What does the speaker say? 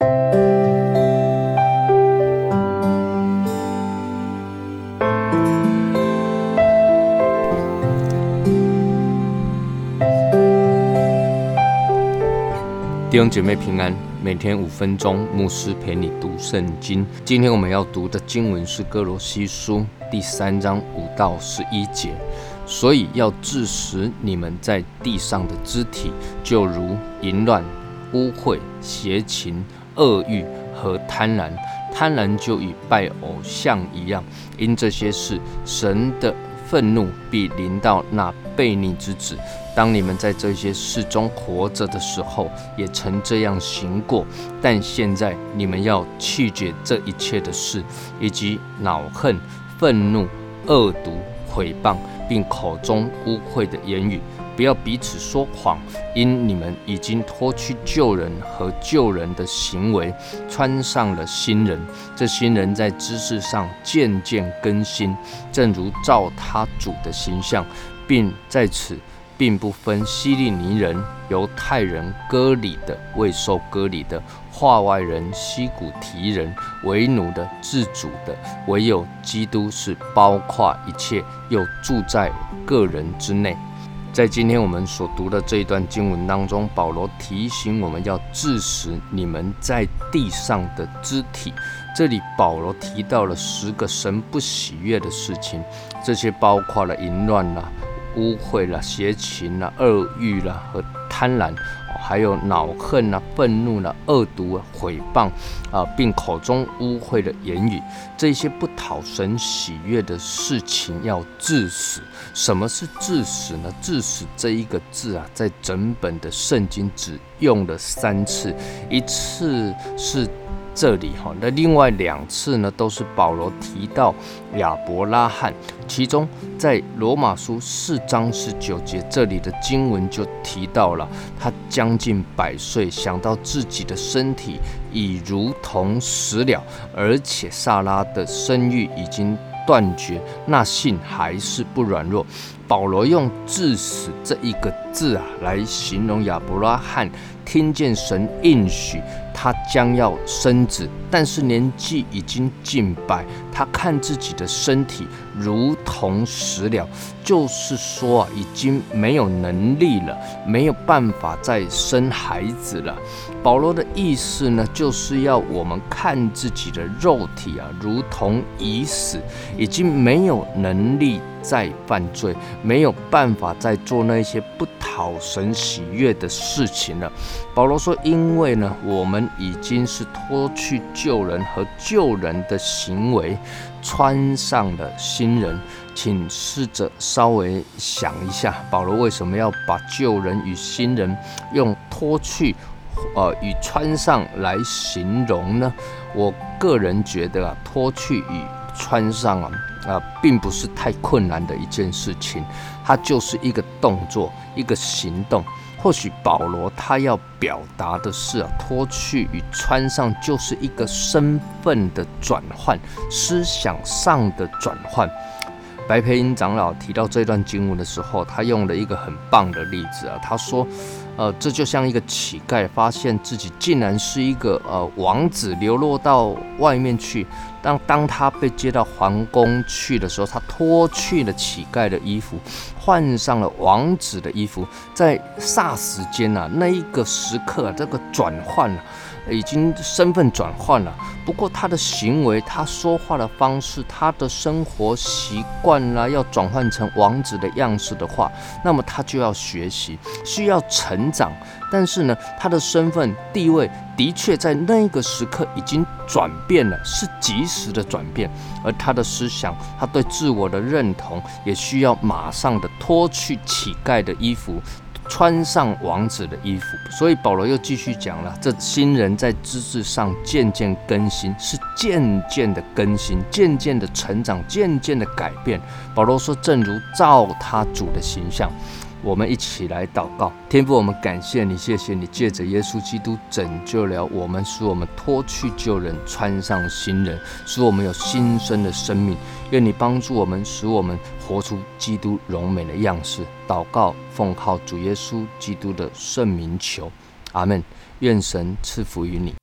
弟兄姐妹平安，每天五分钟，牧师陪你读圣经。今天我们要读的经文是哥罗西书第三章五到十一节。所以要致死你们在地上的肢体，就如淫乱、污秽、邪情、恶欲和贪婪。贪婪就与拜偶像一样。因这些事，神的愤怒必临到那悖逆之子。当你们在这些事中活着的时候，也曾这样行过。但现在你们要弃绝这一切的事，以及恼恨、愤怒、恶毒、毁谤，并口中污秽的言语。不要彼此说谎，因你们已经脱去旧人和旧人的行为，穿上了新人。这新人在知识上渐渐更新，正如照他主的形象，并在此。并不分希利尼人、犹太人、割礼的、未受割礼的、化外人、西古提人、为奴的、自主的，唯有基督是包括一切，又住在个人之内。在今天我们所读的这一段经文当中，保罗提醒我们要致死你们在地上的肢体。这里保罗提到了十个神不喜悦的事情，这些包括了淫乱啦。污秽啦、邪情啦、恶欲啦和贪婪，还有恼恨了、愤怒啊、恶毒、啊、毁谤啊，并口中污秽的言语，这些不讨神喜悦的事情要致死。什么是致死呢？致死这一个字啊，在整本的圣经只用了三次，一次是。这里哈，那另外两次呢，都是保罗提到亚伯拉罕，其中在罗马书四章十九节这里的经文就提到了他将近百岁，想到自己的身体已如同死了，而且萨拉的生育已经断绝，那信还是不软弱。保罗用“致死”这一个字啊，来形容亚伯拉罕听见神应许。他将要生子，但是年纪已经近百，他看自己的身体如同死了，就是说啊，已经没有能力了，没有办法再生孩子了。保罗的意思呢，就是要我们看自己的肉体啊，如同已死，已经没有能力再犯罪，没有办法再做那些不讨神喜悦的事情了。保罗说：“因为呢，我们。”已经是脱去旧人和旧人的行为，穿上了新人。请试着稍微想一下，保罗为什么要把旧人与新人用脱去，呃，与穿上来形容呢？我个人觉得啊，脱去与穿上啊，啊，并不是太困难的一件事情，它就是一个动作，一个行动。或许保罗他要表达的是啊，脱去与穿上就是一个身份的转换，思想上的转换。白培英长老提到这段经文的时候，他用了一个很棒的例子啊，他说。呃，这就像一个乞丐发现自己竟然是一个呃王子，流落到外面去。当当他被接到皇宫去的时候，他脱去了乞丐的衣服，换上了王子的衣服。在霎时间呐，那一个时刻，这个转换。已经身份转换了，不过他的行为、他说话的方式、他的生活习惯啦，要转换成王子的样式的话，那么他就要学习，需要成长。但是呢，他的身份地位的确在那个时刻已经转变了，是及时的转变，而他的思想、他对自我的认同，也需要马上的脱去乞丐的衣服。穿上王子的衣服，所以保罗又继续讲了：这新人在资质上渐渐更新，是渐渐的更新，渐渐的成长，渐渐的改变。保罗说：“正如照他主的形象。”我们一起来祷告，天父，我们感谢你，谢谢你借着耶稣基督拯救了我们，使我们脱去旧人，穿上新人，使我们有新生的生命。愿你帮助我们，使我们活出基督荣美的样式。祷告，奉靠主耶稣基督的圣名求，阿门。愿神赐福于你。